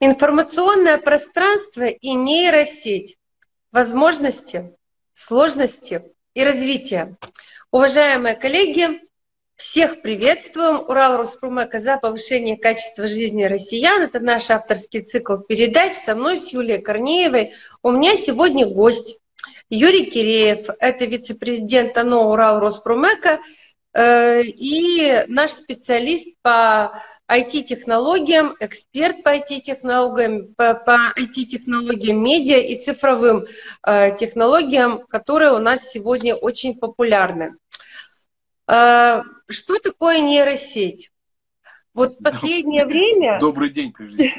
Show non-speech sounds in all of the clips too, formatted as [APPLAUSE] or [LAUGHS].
Информационное пространство и нейросеть. Возможности, сложности и развитие. Уважаемые коллеги, всех приветствуем. Урал Роспромека за повышение качества жизни россиян. Это наш авторский цикл передач со мной, с Юлией Корнеевой. У меня сегодня гость Юрий Киреев. Это вице-президент АНО Урал Роспромека э, и наш специалист по IT-технологиям, эксперт по IT-технологиям, по, по IT-технологиям медиа и цифровым э, технологиям, которые у нас сегодня очень популярны. Э, что такое нейросеть? Вот последнее время... [LAUGHS] Добрый день, прежде.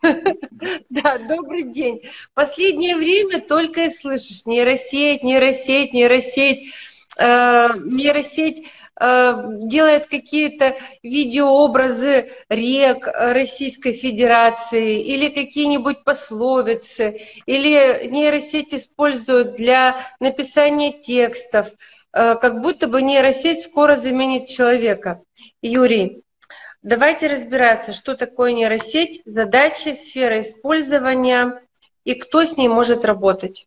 [LAUGHS] Да, добрый день. Последнее время только и слышишь нейросеть, нейросеть, нейросеть, э, нейросеть делает какие-то видеообразы рек Российской Федерации или какие-нибудь пословицы, или нейросеть используют для написания текстов, э, как будто бы нейросеть скоро заменит человека. Юрий, давайте разбираться, что такое нейросеть, задачи, сфера использования и кто с ней может работать.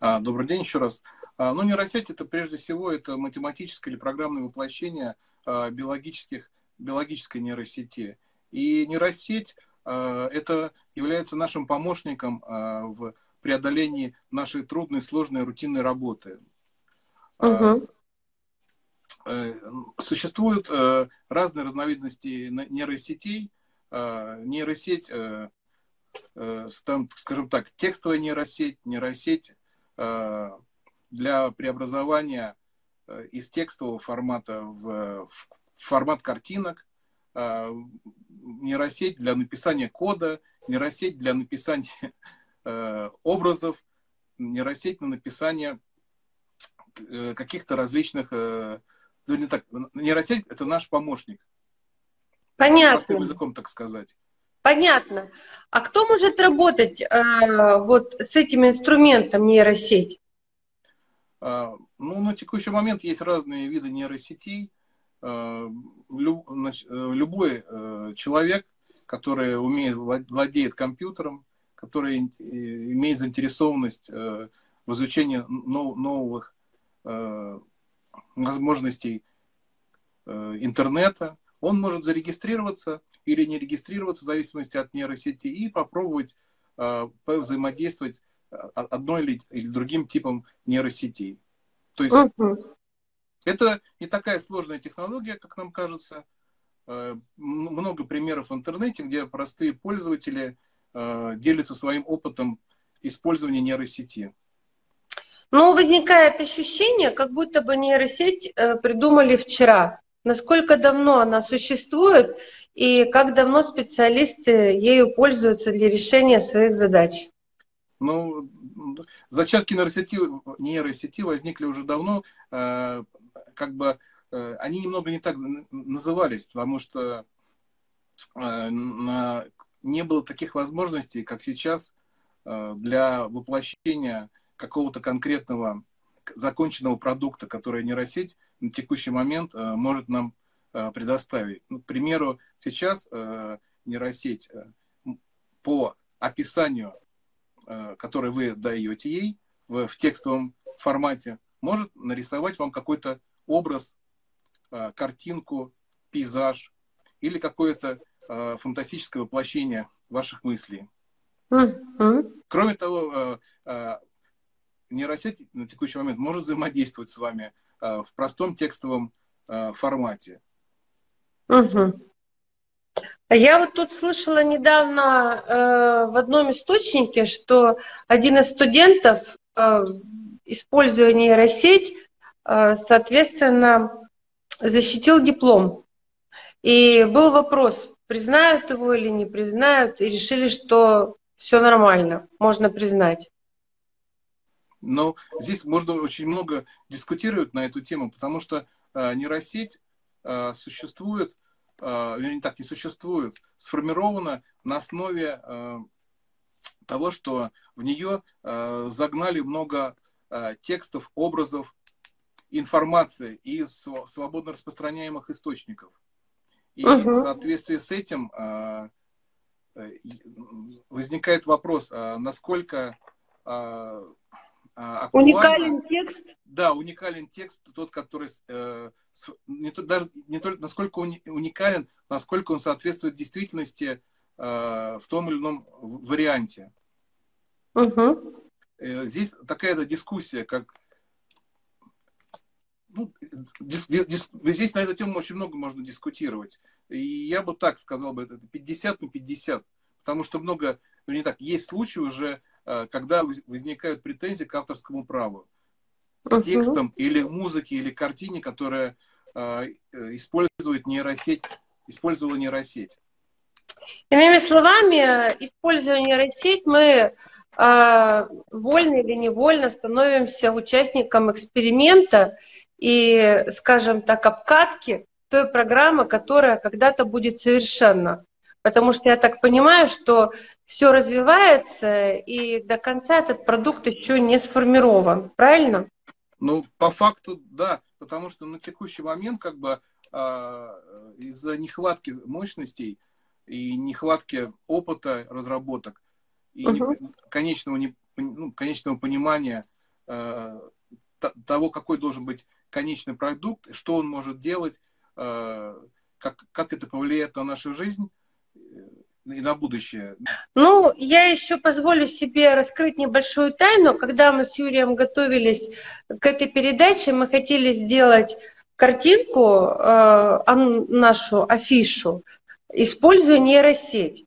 А, добрый день еще раз. А, ну, нейросеть это прежде всего это математическое или программное воплощение а, биологических, биологической нейросети. И нейросеть а, это является нашим помощником в преодолении нашей трудной, сложной, рутинной работы. Угу. Существуют разные разновидности нейросетей. Нейросеть, скажем так, текстовая нейросеть, нейросеть для преобразования э, из текстового формата в, в формат картинок, э, нейросеть для написания кода, нейросеть для написания э, образов, нейросеть на написание каких-то различных... Ну, не так, нейросеть — это наш помощник. Понятно. Простым языком, так сказать. Понятно. А кто может работать э, вот с этим инструментом нейросеть? А, ну, на текущий момент есть разные виды нейросетей. А, э, любой э, человек, который умеет, владеет компьютером, который э, имеет заинтересованность в изучении новых возможностей интернета, он может зарегистрироваться или не регистрироваться в зависимости от нейросети и попробовать взаимодействовать одной или, или другим типом нейросетей. То есть uh-huh. это не такая сложная технология, как нам кажется. Э, много примеров в интернете, где простые пользователи э, делятся своим опытом использования нейросети. Ну, возникает ощущение, как будто бы нейросеть э, придумали вчера. Насколько давно она существует и как давно специалисты ею пользуются для решения своих задач? Ну, зачатки нейросети, нейросети возникли уже давно, э, как бы э, они немного не так назывались, потому что э, не было таких возможностей, как сейчас, для воплощения какого-то конкретного законченного продукта, который нейросеть на текущий момент может нам предоставить. Ну, к примеру, сейчас нейросеть по описанию Э, который вы даете ей в, в текстовом формате, может нарисовать вам какой-то образ, э, картинку, пейзаж или какое-то э, фантастическое воплощение ваших мыслей. Mm-hmm. Кроме того, нейросеть на текущий момент может взаимодействовать с вами в простом текстовом формате. Угу. Я вот тут слышала недавно э, в одном источнике, что один из студентов, э, используя нейросеть, э, соответственно, защитил диплом. И был вопрос, признают его или не признают, и решили, что все нормально, можно признать. Но здесь можно очень много дискутировать на эту тему, потому что э, нейросеть э, существует э, не так, не существует, сформирована на основе э, того, что в нее э, загнали много текстов, образов, информации из свободно распространяемых источников. И uh-huh. в соответствии с этим возникает вопрос, а насколько актуально... Уникален текст? Да, уникален текст, тот, который не, то, даже не только насколько он уникален, насколько он соответствует действительности в том или ином варианте. Угу. Здесь такая дискуссия, как ну, дис, дис, здесь на эту тему очень много можно дискутировать. И я бы так сказал бы, это 50 на 50. Потому что много, ну не так, есть случаи уже, э, когда возникают претензии к авторскому праву. К текстам или музыке, или картине, которая э, использует нейросеть, использовала нейросеть. Иными словами, используя нейросеть, мы э, вольно или невольно становимся участником эксперимента и, скажем так, обкатки той программы, которая когда-то будет совершенна. Потому что я так понимаю, что все развивается, и до конца этот продукт еще не сформирован. Правильно? Ну, по факту, да. Потому что на текущий момент, как бы, э, из-за нехватки мощностей и нехватки опыта разработок и угу. конечного, не, ну, конечного понимания э, того, какой должен быть конечный продукт, что он может делать, э, как, как это повлияет на нашу жизнь и на будущее. Ну, я еще позволю себе раскрыть небольшую тайну. Когда мы с Юрием готовились к этой передаче, мы хотели сделать картинку, э, нашу афишу, используя нейросеть.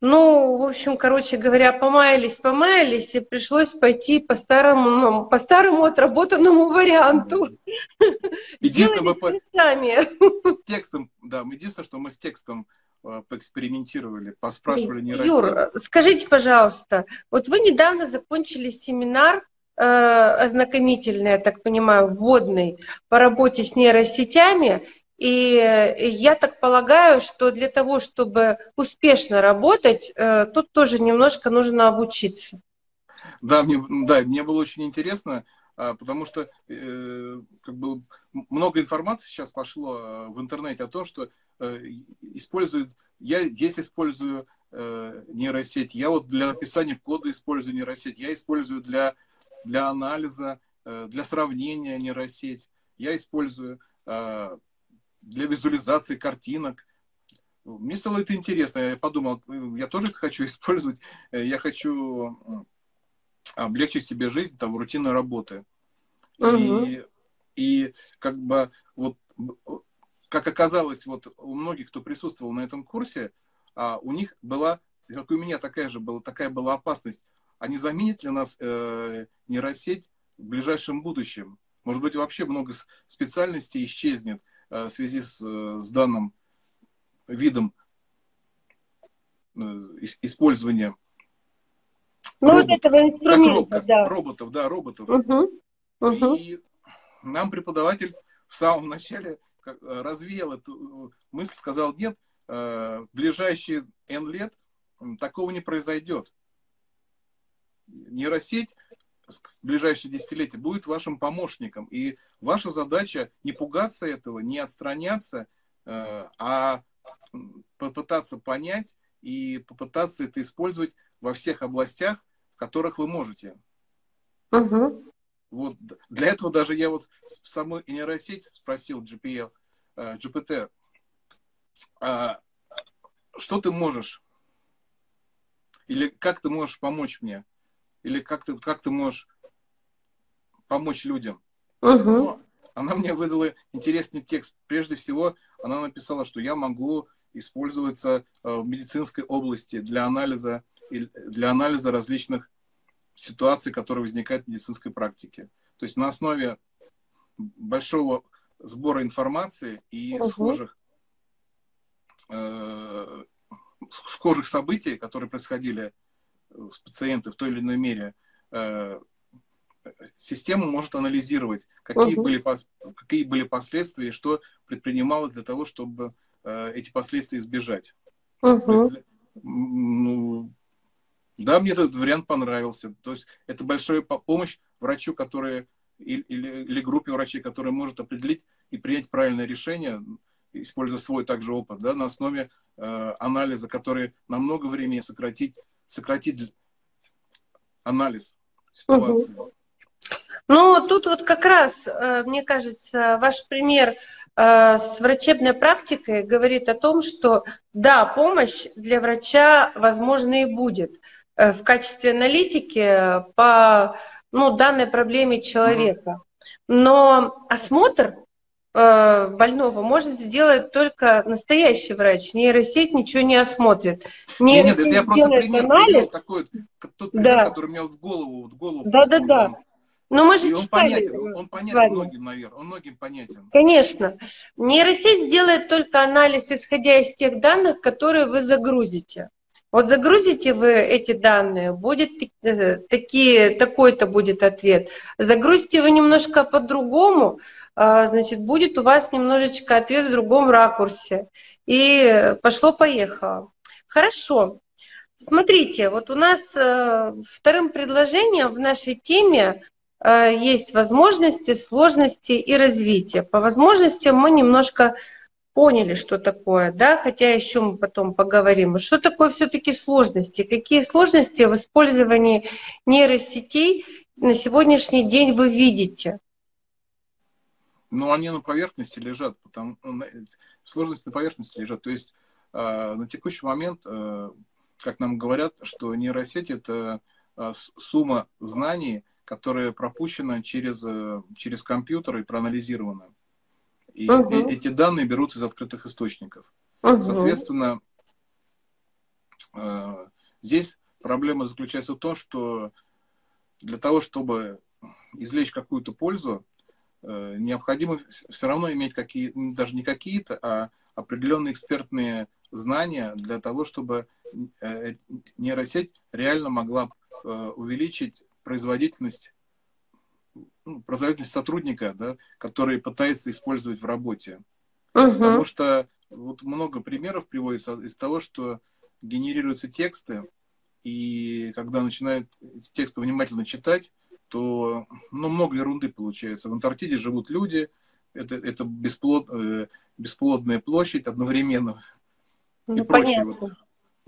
Ну, в общем, короче говоря, помаялись, помаялись, и пришлось пойти по старому, ну, по старому отработанному варианту. Единственное, мы сами. Текстом, да, единственное, что мы с текстом поэкспериментировали, поспрашивали не Юр, скажите, пожалуйста, вот вы недавно закончили семинар э, ознакомительный, я так понимаю, вводный по работе с нейросетями, и я так полагаю, что для того, чтобы успешно работать, э, тут тоже немножко нужно обучиться. Да, мне, да, мне было очень интересно, потому что э, как бы много информации сейчас пошло э, в интернете о том, что используют, я здесь использую нейросеть, я вот для написания кода использую нейросеть, я использую для, для анализа, для сравнения нейросеть, я использую для визуализации картинок. Мне стало это интересно. Я подумал, я тоже это хочу [LAUGHS] использовать. Я хочу облегчить себе жизнь там, в рутинной работы. Угу. И, и как бы вот как оказалось, вот у многих, кто присутствовал на этом курсе, а, у них была, как и у меня такая же была, такая была опасность. Они заменят ли нас э, нейросеть в ближайшем будущем? Может быть, вообще много специальностей исчезнет. Э, в связи с, э, с данным видом э, использования ну, роботов, этого инструмента, как да. роботов, да, роботов. Угу. Угу. И нам преподаватель в самом начале развеял эту мысль, сказал, нет, в ближайшие N лет такого не произойдет. Нейросеть в ближайшие десятилетия будет вашим помощником. И ваша задача не пугаться этого, не отстраняться, э, а попытаться понять и попытаться это использовать во всех областях, которых вы можете. Угу. Вот для этого даже я вот самой нейросеть спросил GPL, э, GPT, а что ты можешь? Или как ты можешь помочь мне? Или как ты, как ты можешь помочь людям? Угу. она мне выдала интересный текст. Прежде всего, она написала, что я могу использоваться э, в медицинской области для анализа, для анализа различных ситуаций, которые возникают в медицинской практике. То есть на основе большого сбора информации и угу. схожих, э, схожих событий, которые происходили с пациентом в той или иной мере, э, система может анализировать, какие, угу. были, какие были последствия и что предпринималось для того, чтобы э, эти последствия избежать. Угу. Есть, ну, да, мне этот вариант понравился. То есть это большая помощь врачу, который или, или группе врачей, которая может определить и принять правильное решение используя свой также опыт, да, на основе э, анализа, который на много времени сократить, сократит анализ ситуации. Угу. Ну, тут вот как раз, э, мне кажется, ваш пример э, с врачебной практикой говорит о том, что да, помощь для врача, возможно, и будет в качестве аналитики по ну, данной проблеме человека. Но осмотр больного может сделать только настоящий врач. Нейросеть ничего не осмотрит. Нейросеть нет, нет, это я просто пример анализ. такой, тот пример, да. который мне в голову, в голову. Да, да, да. Но мы же и он понятен, он понятен многим, наверное, он многим понятен. Конечно. Нейросеть сделает только анализ, исходя из тех данных, которые вы загрузите. Вот загрузите вы эти данные, будет э, такие, такой-то будет ответ. Загрузите вы немножко по-другому, а, значит, будет у вас немножечко ответ в другом ракурсе. И пошло-поехало. Хорошо. Смотрите, вот у нас э, вторым предложением в нашей теме Э, есть возможности, сложности и развитие. По возможностям мы немножко поняли, что такое, да, хотя еще мы потом поговорим. Что такое все-таки сложности? Какие сложности в использовании нейросетей на сегодняшний день вы видите? Ну, они на поверхности лежат, потому сложности на поверхности лежат. То есть э, на текущий момент, э, как нам говорят, что нейросеть это сумма знаний, которая пропущена через, э, через компьютер и проанализирована. И угу. эти данные берут из открытых источников. Угу. Соответственно, э, здесь проблема заключается в том, что для того, чтобы извлечь какую-то пользу, э, необходимо все равно иметь какие, даже не какие-то, а определенные экспертные знания для того, чтобы нейросеть реально могла увеличить производительность, ну, производительность сотрудника, да, который пытается использовать в работе. Угу. Потому что вот много примеров приводится из того, что генерируются тексты, и когда начинают тексты внимательно читать, то ну, много ерунды получается. В Антарктиде живут люди, это, это бесплод, э, бесплодная площадь одновременно. Ну, и прочее. Вот.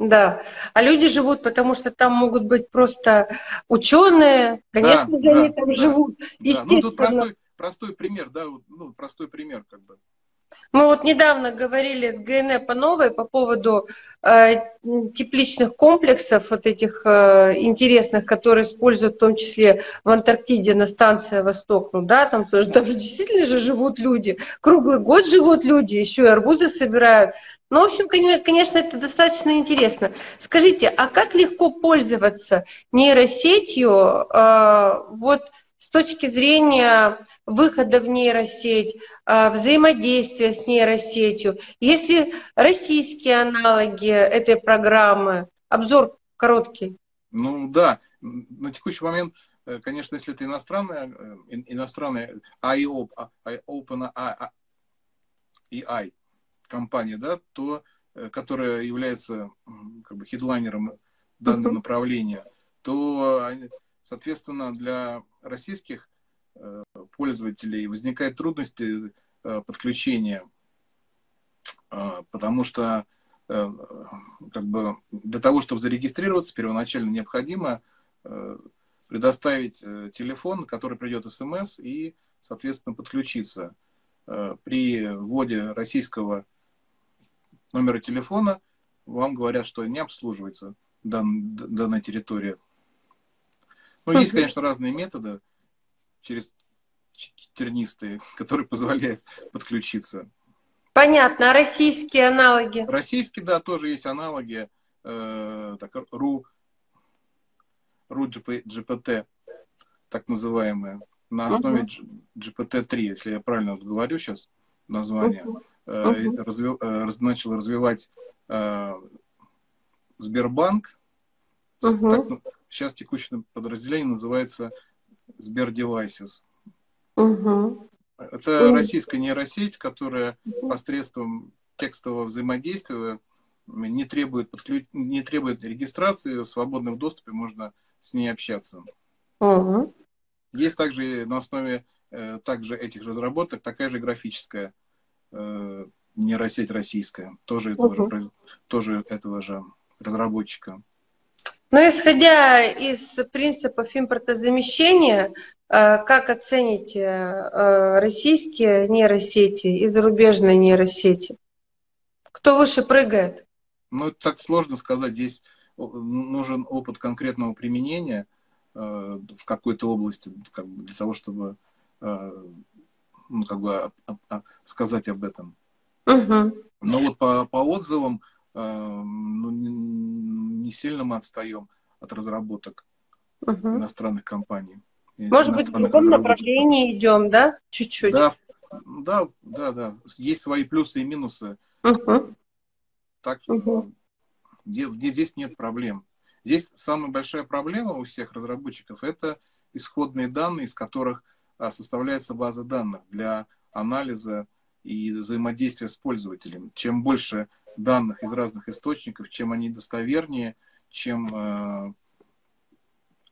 Да, а люди живут, потому что там могут быть просто ученые, конечно да, же, да, они там да, живут. Да. Ну, тут простой, простой пример, да, ну, простой пример как бы. Мы вот недавно говорили с ГНЭ по новой по поводу э, тепличных комплексов, вот этих э, интересных, которые используют в том числе в Антарктиде на станции Восток. Ну да, там, там же действительно же живут люди, круглый год живут люди, еще и арбузы собирают. Ну, в общем, конечно, это достаточно интересно. Скажите, а как легко пользоваться нейросетью э, вот с точки зрения выхода в нейросеть, э, взаимодействия с нейросетью? Если российские аналоги этой программы, обзор короткий. Ну да, на текущий момент, э, конечно, если это иностранная, иностранная IOP, OpenAI, компания, да, то, э, которая является как бы хедлайнером данного направления, то, соответственно, для российских э, пользователей возникают трудности э, подключения, потому что как бы для того, чтобы зарегистрироваться, первоначально необходимо предоставить телефон, который придет смс и, соответственно, подключиться. При вводе российского номера телефона, вам говорят, что не обслуживается дан, данная территория. Ну, есть, конечно, разные методы через тернистые, [LAUGHS] которые позволяют подключиться. Понятно. А российские аналоги? Российские, да, тоже есть аналоги. Э, так, RU, RU GPT, так называемые, на основе uh-huh. GPT-3, если я правильно говорю сейчас название. Uh-huh начал развивать э, Сбербанк. Uh-huh. Так, ну, сейчас текущее подразделение называется Сбер Devices. Uh-huh. Это российская нейросеть, которая посредством текстового взаимодействия не требует, подключ... не требует регистрации, в свободном доступе можно с ней общаться. Uh-huh. Есть также на основе э, также этих разработок такая же графическая Э, нейросеть российская, тоже этого, угу. же, тоже этого же разработчика. Но исходя из принципов импортозамещения, э, как оцените э, российские нейросети и зарубежные нейросети? Кто выше прыгает? Ну, это так сложно сказать. Здесь нужен опыт конкретного применения э, в какой-то области как бы, для того, чтобы ну, как бы, сказать об этом. Угу. Но вот по, по отзывам ну, не сильно мы отстаем от разработок угу. иностранных компаний. Может быть, в другом направлении идем, да? Чуть-чуть. Да, да, да, да. Есть свои плюсы и минусы. Угу. Так, угу. Где, где здесь нет проблем. Здесь самая большая проблема у всех разработчиков – это исходные данные, из которых составляется база данных для анализа и взаимодействия с пользователем. Чем больше данных из разных источников, чем они достовернее, чем э,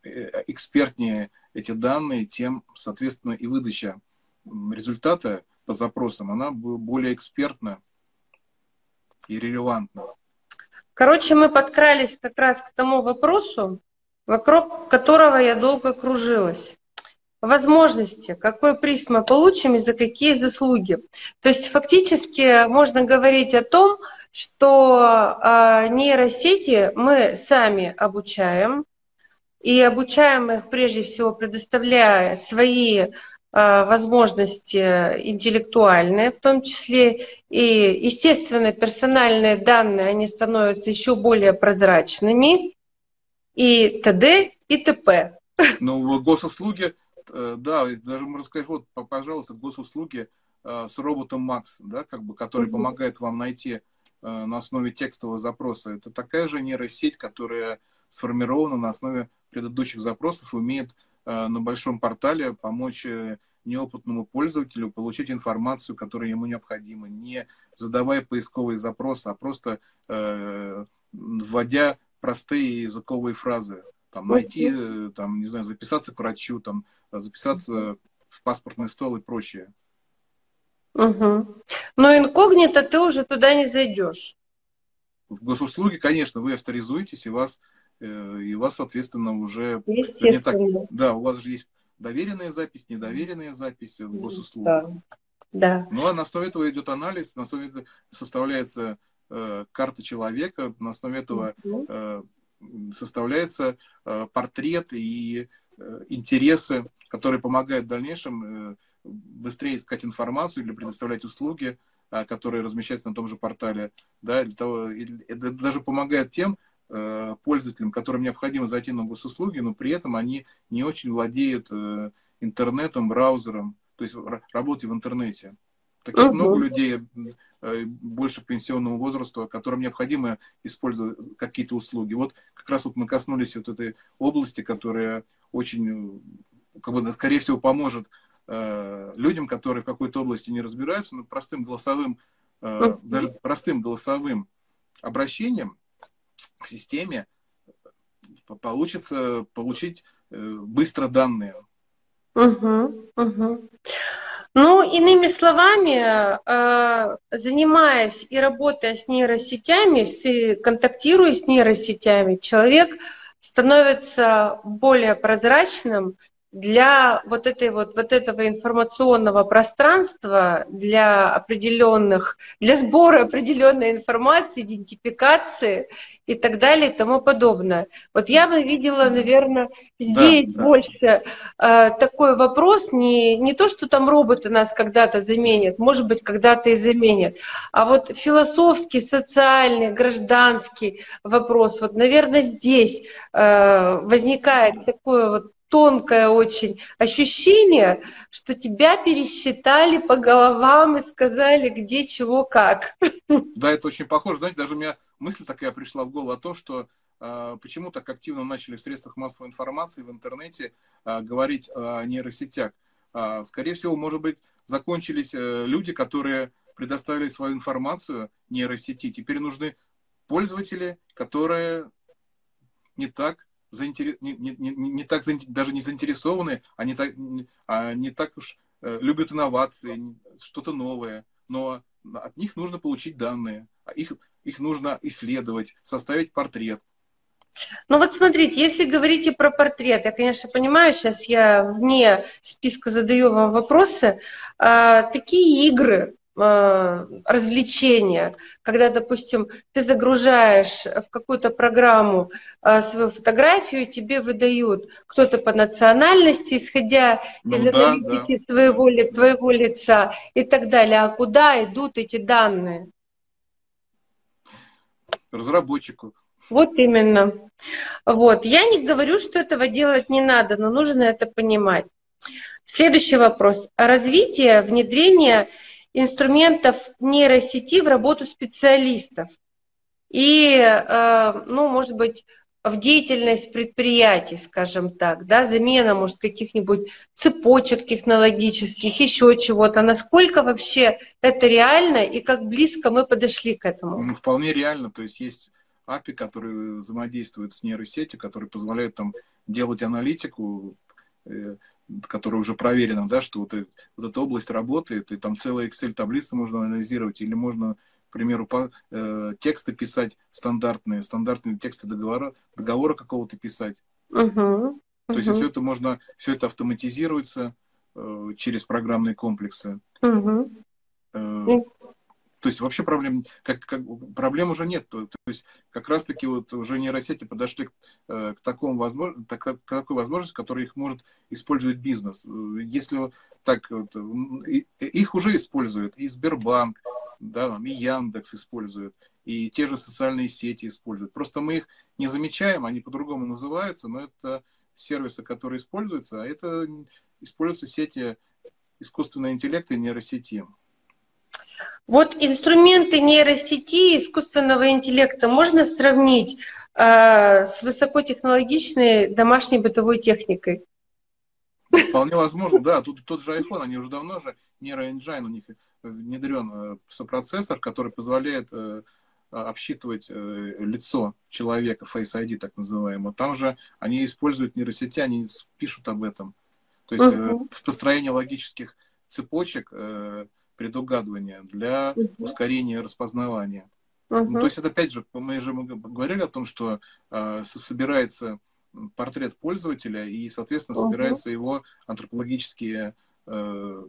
э, экспертнее эти данные, тем, соответственно, и выдача результата по запросам, она более экспертна и релевантна. Короче, мы подкрались как раз к тому вопросу, вокруг которого я долго кружилась возможности, какой приз мы получим и за какие заслуги. То есть фактически можно говорить о том, что э, нейросети мы сами обучаем, и обучаем их прежде всего предоставляя свои э, возможности интеллектуальные, в том числе и, естественно, персональные данные, они становятся еще более прозрачными, и т.д. и т.п. Ну, госуслуги да, даже можно сказать, вот, пожалуйста, госуслуги э, с роботом Макс, да, как бы, который mm-hmm. помогает вам найти э, на основе текстового запроса. Это такая же нейросеть, которая сформирована на основе предыдущих запросов умеет на большом портале помочь неопытному пользователю получить информацию, которая ему необходима, не задавая поисковые запросы, а просто э, вводя простые языковые фразы. Там, найти, там, не знаю, записаться к врачу, там, записаться в паспортный стол и прочее. Угу. Но инкогнито ты уже туда не зайдешь. В госуслуги, конечно, вы авторизуетесь, и вас, э, и вас соответственно, уже... Естественно. Так, да, у вас же есть доверенная запись, недоверенная запись в госуслугах. Да. да. Ну, а на основе этого идет анализ, на основе этого составляется э, карта человека, на основе этого э, составляется э, портрет и интересы которые помогают в дальнейшем э, быстрее искать информацию или предоставлять услуги, а, которые размещаются на том же портале. Да, для того, это даже помогает тем э, пользователям, которым необходимо зайти на госуслуги, но при этом они не очень владеют э, интернетом, браузером, то есть работой в интернете. Таких uh-huh. много людей больше пенсионного возраста, которым необходимо использовать какие-то услуги. Вот как раз вот мы коснулись вот этой области, которая очень как бы, скорее всего, поможет э, людям, которые в какой-то области не разбираются, но простым голосовым, э, даже простым голосовым обращением к системе получится получить э, быстро данные. Угу, угу. Ну, иными словами, э, занимаясь и работая с нейросетями, контактируя с нейросетями, человек становится более прозрачным для вот, этой вот, вот этого информационного пространства, для определенных, для сбора определенной информации, идентификации и так далее и тому подобное. Вот я бы видела, наверное, здесь да, больше э, такой вопрос, не, не то, что там роботы нас когда-то заменят, может быть, когда-то и заменят, а вот философский, социальный, гражданский вопрос. Вот, наверное, здесь э, возникает такое вот тонкое очень ощущение, что тебя пересчитали по головам и сказали, где, чего, как. Да, это очень похоже. Знаете, даже у меня мысль такая пришла в голову о том, что э, почему так активно начали в средствах массовой информации, в интернете э, говорить о нейросетях. Э, скорее всего, может быть, закончились э, люди, которые предоставили свою информацию нейросети. Теперь нужны пользователи, которые не так заинтерес... не, не, не, не так даже не заинтересованы, они так, а не так уж э, любят инновации, что-то новое, но от них нужно получить данные, а их, их нужно исследовать, составить портрет. Ну вот смотрите, если говорите про портрет, я, конечно, понимаю, сейчас я вне списка задаю вам вопросы, а, такие игры, а, развлечения, когда, допустим, ты загружаешь в какую-то программу а, свою фотографию, тебе выдают кто-то по национальности, исходя ну, из да, аналитики да, твоего, твоего лица и так далее. А куда идут эти данные? Разработчику. Вот именно. Вот. Я не говорю, что этого делать не надо, но нужно это понимать. Следующий вопрос. Развитие, внедрение инструментов нейросети в работу специалистов и, э, ну, может быть, в деятельность предприятий, скажем так, да, замена, может, каких-нибудь цепочек технологических, еще чего-то. Насколько вообще это реально и как близко мы подошли к этому? Ну, вполне реально. То есть есть API, которые взаимодействуют с нейросетью, которые позволяют там делать аналитику, э, которая уже проверена, да, что вот, вот эта область работает, и там целая Excel-таблица можно анализировать, или можно, к примеру, по, э, тексты писать стандартные, стандартные тексты договора, договора какого-то писать. Uh-huh. То есть все это можно, все это автоматизируется э, через программные комплексы. Uh-huh. Э, то есть вообще проблем, как, как, проблем уже нет. То, то есть как раз-таки вот уже нейросети подошли к, э, к, такому возможно, так, к такой возможности, которая их может использовать бизнес. Если так, вот, их уже используют и Сбербанк, да, и Яндекс используют, и те же социальные сети используют. Просто мы их не замечаем, они по-другому называются, но это сервисы, которые используются, а это используются сети искусственного интеллекта и нейросети. Вот инструменты нейросети, искусственного интеллекта можно сравнить э, с высокотехнологичной домашней бытовой техникой? Вполне возможно, да. Тут тот же iPhone, они уже давно же, нейроэнджайн у них внедрен э, сопроцессор, который позволяет э, обсчитывать э, лицо человека, Face ID так называемое. Там же они используют нейросети, они пишут об этом. То есть uh-huh. построение логических цепочек предугадывания, для ускорения распознавания. Uh-huh. Ну, то есть это опять же, мы же говорили о том, что э, собирается портрет пользователя и, соответственно, uh-huh. собираются его антропологические э,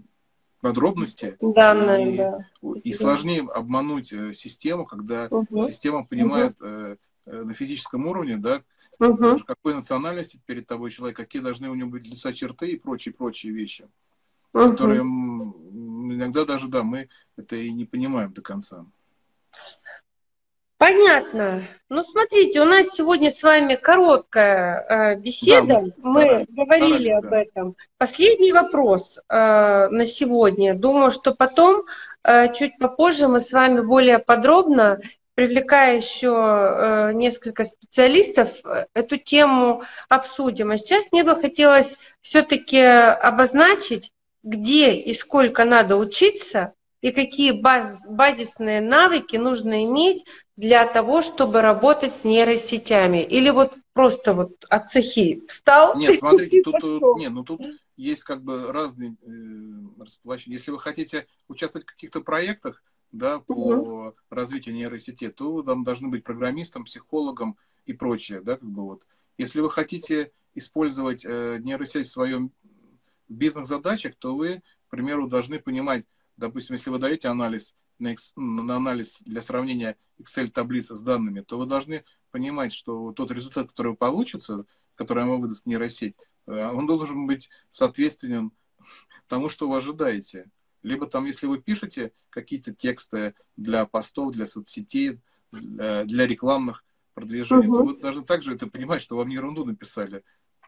подробности. Данные, и, да. и сложнее обмануть э, систему, когда uh-huh. система понимает uh-huh. э, на физическом уровне, да, uh-huh. какой национальности перед тобой человек, какие должны у него быть лица черты и прочие-прочие вещи угу. которые иногда даже, да, мы это и не понимаем до конца. Понятно. Ну, смотрите, у нас сегодня с вами короткая э, беседа. Да, мы, мы говорили об да. этом. Последний вопрос э, на сегодня. Думаю, что потом, э, чуть попозже, мы с вами более подробно, привлекая еще э, несколько специалистов, э, эту тему обсудим. А сейчас мне бы хотелось все-таки обозначить где и сколько надо учиться, и какие баз, базисные навыки нужно иметь для того, чтобы работать с нейросетями. Или вот просто вот от цехи встал. Нет, [LAUGHS] смотрите, тут, нет, ну тут есть как бы разные э, расположения. Если вы хотите участвовать в каких-то проектах, да, по угу. развитию нейросети, то там должны быть программистом, психологом и прочее, да, как бы вот. Если вы хотите использовать э, нейросеть в своем бизнес-задачах, то вы, к примеру, должны понимать, допустим, если вы даете анализ на, на анализ для сравнения Excel-таблицы с данными, то вы должны понимать, что тот результат, который получится, который вам выдаст нейросеть, э, он должен быть соответственен тому, что вы ожидаете. Либо там, если вы пишете какие-то тексты для постов, для соцсетей, для, для рекламных продвижений, uh-huh. то вы должны также это понимать, что вам не ерунду написали.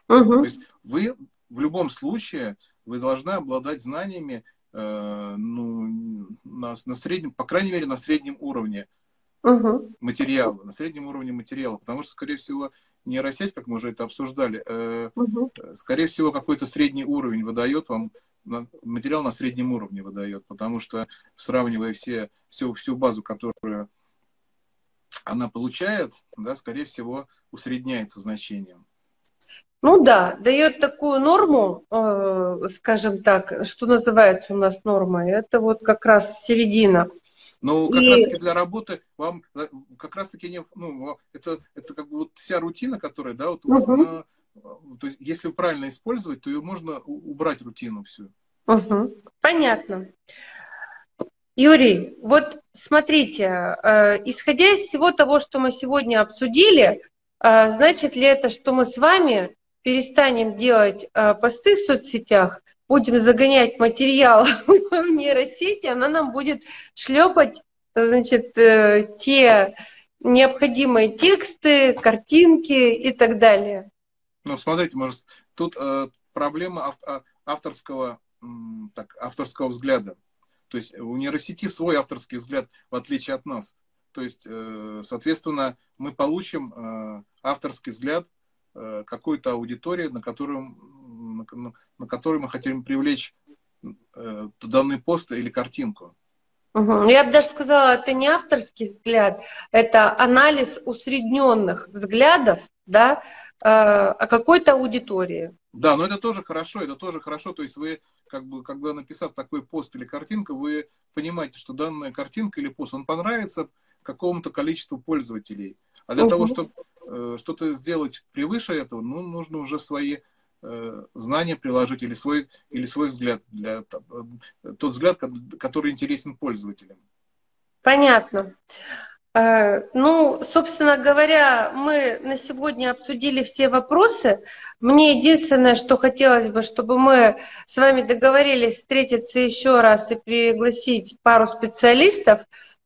Uh-huh. То есть вы в любом случае вы должны обладать знаниями э, ну, на, на среднем, по крайней мере, на среднем уровне угу. материала, на среднем уровне материала, потому что, скорее всего, нейросеть, как мы уже это обсуждали, э, угу. скорее всего, какой-то средний уровень выдает вам, материал на среднем уровне выдает, потому что, сравнивая все, всю, всю базу, которую она получает, да, скорее всего, усредняется значением. Ну да, дает такую норму, э, скажем так, что называется у нас нормой, это вот как раз середина. Ну, как и... раз таки для работы вам э, как раз таки не, ну, это, это как бы вот вся рутина, которая, да, вот у вас, угу. она, то есть если правильно использовать, то ее можно убрать рутину всю. Угу. Понятно. Юрий, вот смотрите, э, исходя из всего того, что мы сегодня обсудили, э, значит ли это, что мы с вами перестанем делать э, посты в соцсетях, будем загонять материал [LAUGHS] в нейросети, она нам будет шлепать, значит, э, те необходимые тексты, картинки и так далее. Ну, смотрите, может, тут э, проблема а, авторского, так, авторского взгляда. То есть у нейросети свой авторский взгляд, в отличие от нас. То есть, э, соответственно, мы получим авторский взгляд э, какой-то аудитории, на которую на, на который мы хотим привлечь э, данный пост или картинку. Угу. Я бы даже сказала, это не авторский взгляд, это анализ усредненных взглядов да, э, о какой-то аудитории. Да, но это тоже хорошо, это тоже хорошо. То есть вы, как бы, когда написав такой пост или картинку, вы понимаете, что данная картинка или пост, он понравится какому-то количеству пользователей. А для угу. того, чтобы что-то сделать превыше этого, ну, нужно уже свои Э, знания приложить или свой, или свой взгляд, для, э, тот взгляд, который интересен пользователям. Понятно. Э, ну, собственно говоря, мы на сегодня обсудили все вопросы. Мне единственное, что хотелось бы, чтобы мы с вами договорились встретиться еще раз и пригласить пару специалистов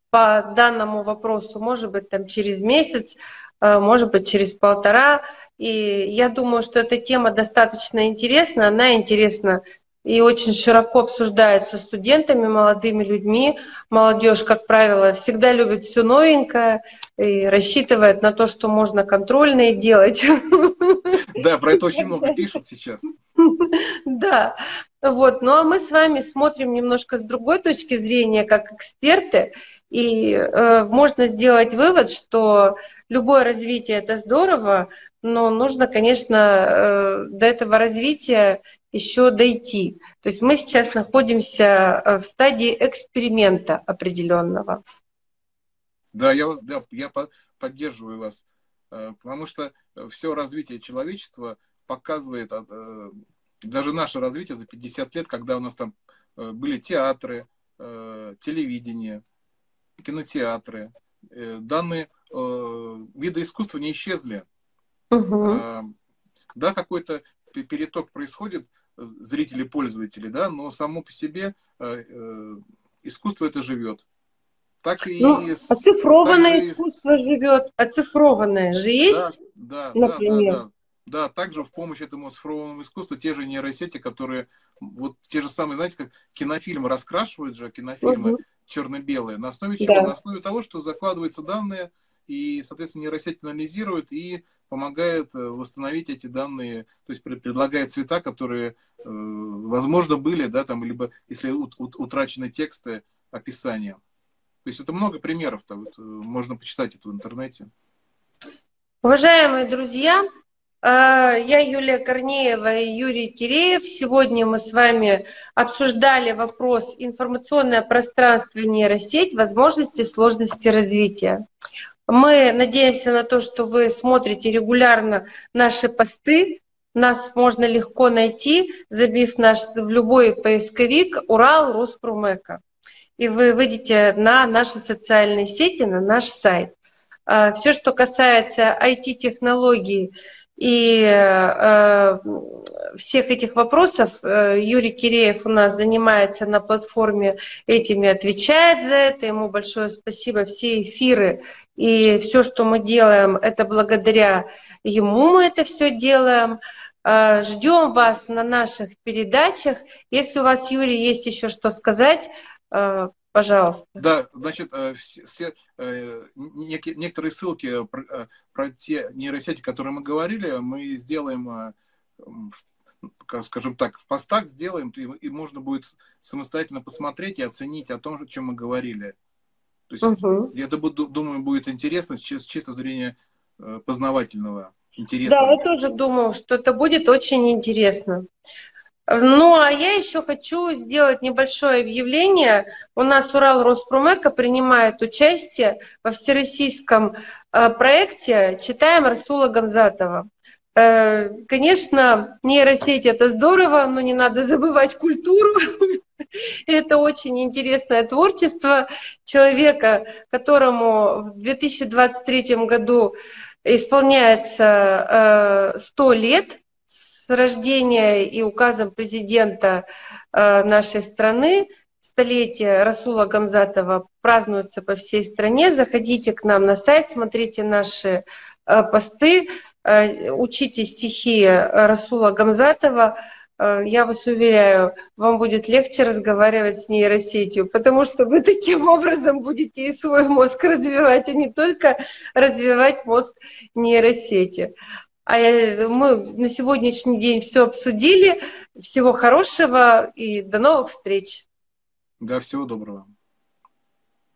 по данному вопросу, может быть, там через месяц, может быть, через полтора, и я думаю, что эта тема достаточно интересна. Она интересна и очень широко обсуждается студентами, молодыми людьми. Молодежь, как правило, всегда любит все новенькое и рассчитывает на то, что можно контрольные делать. Да, про это очень много пишут сейчас. Да, вот. Ну а мы с вами смотрим немножко с другой точки зрения, как эксперты, и э, можно сделать вывод, что любое развитие это здорово, но нужно, конечно, э, до этого развития еще дойти. То есть мы сейчас находимся э, в стадии эксперимента определенного. Да, я, да, я поддерживаю вас, э, потому что все развитие человечества показывает, даже наше развитие за 50 лет, когда у нас там были театры, телевидение, кинотеатры, данные виды искусства не исчезли. Угу. Да, какой-то переток происходит, зрители, пользователи, да, но само по себе э, э, искусство это живет. Так и ну, оцифрованное так искусство и... живет, оцифрованное же есть, да, да, например. Да, да, да. Да, также в помощь этому цифровому искусству те же нейросети, которые вот те же самые, знаете, как кинофильмы раскрашивают же, кинофильмы угу. черно-белые. На основе чего? Да. На основе того, что закладываются данные, и, соответственно, нейросеть анализирует и помогает э, восстановить эти данные, то есть предлагает цвета, которые, э, возможно, были, да, там, либо если утрачены тексты, описания. То есть это много примеров-то, вот, э, можно почитать это в интернете. Уважаемые друзья, я Юлия Корнеева и Юрий Киреев. Сегодня мы с вами обсуждали вопрос информационное пространство нейросеть, возможности, сложности развития. Мы надеемся на то, что вы смотрите регулярно наши посты. Нас можно легко найти, забив наш в любой поисковик Урал Роспромека. И вы выйдете на наши социальные сети, на наш сайт. А, Все, что касается IT-технологий и э, всех этих вопросов э, Юрий Киреев у нас занимается на платформе этими, отвечает за это. Ему большое спасибо. Все эфиры и все, что мы делаем, это благодаря ему мы это все делаем. Э, Ждем вас на наших передачах. Если у вас, Юрий, есть еще что сказать, э, Пожалуйста. Да, значит, э, все, все э, некоторые ссылки про, э, про те нейросети, которые мы говорили, мы сделаем, скажем так, в постах сделаем, и, можно будет самостоятельно посмотреть и оценить о том, о чем мы говорили. То есть, угу. я думаю, будет интересно с чисто зрения познавательного интереса. Да, я тоже думаю, что это будет очень интересно. Ну, а я еще хочу сделать небольшое объявление. У нас Урал Роспромека принимает участие во всероссийском э, проекте «Читаем Расула Гамзатова». Э, конечно, нейросеть это здорово, но не надо забывать культуру. [LAUGHS] Это очень интересное творчество человека, которому в 2023 году исполняется 100 э, лет с рождения и указом президента э, нашей страны столетие Расула Гамзатова празднуется по всей стране. Заходите к нам на сайт, смотрите наши э, посты, э, учите стихи Расула Гамзатова. Я вас уверяю, вам будет легче разговаривать с нейросетью, потому что вы таким образом будете и свой мозг развивать, а не только развивать мозг нейросети. А мы на сегодняшний день все обсудили. Всего хорошего и до новых встреч. Да, всего доброго.